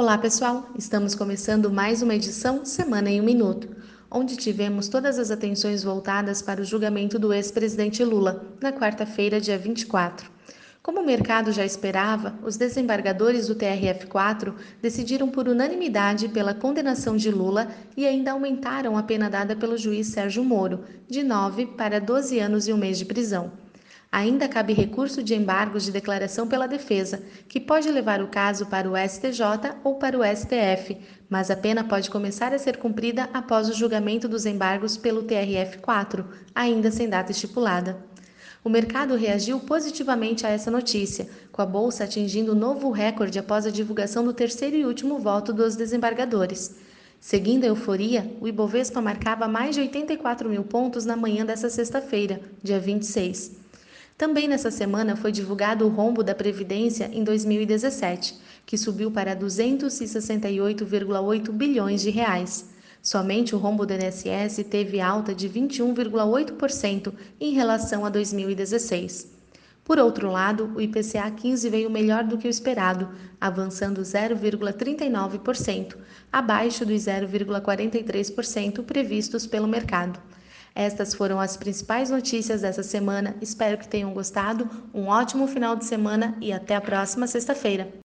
Olá, pessoal! Estamos começando mais uma edição Semana em um Minuto, onde tivemos todas as atenções voltadas para o julgamento do ex-presidente Lula, na quarta-feira, dia 24. Como o mercado já esperava, os desembargadores do TRF4 decidiram por unanimidade pela condenação de Lula e ainda aumentaram a pena dada pelo juiz Sérgio Moro, de 9 para 12 anos e um mês de prisão. Ainda cabe recurso de embargos de declaração pela defesa, que pode levar o caso para o STJ ou para o STF, mas a pena pode começar a ser cumprida após o julgamento dos embargos pelo TRF4, ainda sem data estipulada. O mercado reagiu positivamente a essa notícia, com a bolsa atingindo novo recorde após a divulgação do terceiro e último voto dos desembargadores. Seguindo a euforia, o Ibovespa marcava mais de 84 mil pontos na manhã dessa sexta-feira, dia 26. Também nessa semana foi divulgado o rombo da Previdência em 2017, que subiu para 268,8 bilhões de reais. Somente o rombo do INSS teve alta de 21,8% em relação a 2016. Por outro lado, o IPCA 15 veio melhor do que o esperado, avançando 0,39%, abaixo dos 0,43% previstos pelo mercado. Estas foram as principais notícias dessa semana. Espero que tenham gostado. Um ótimo final de semana e até a próxima sexta-feira.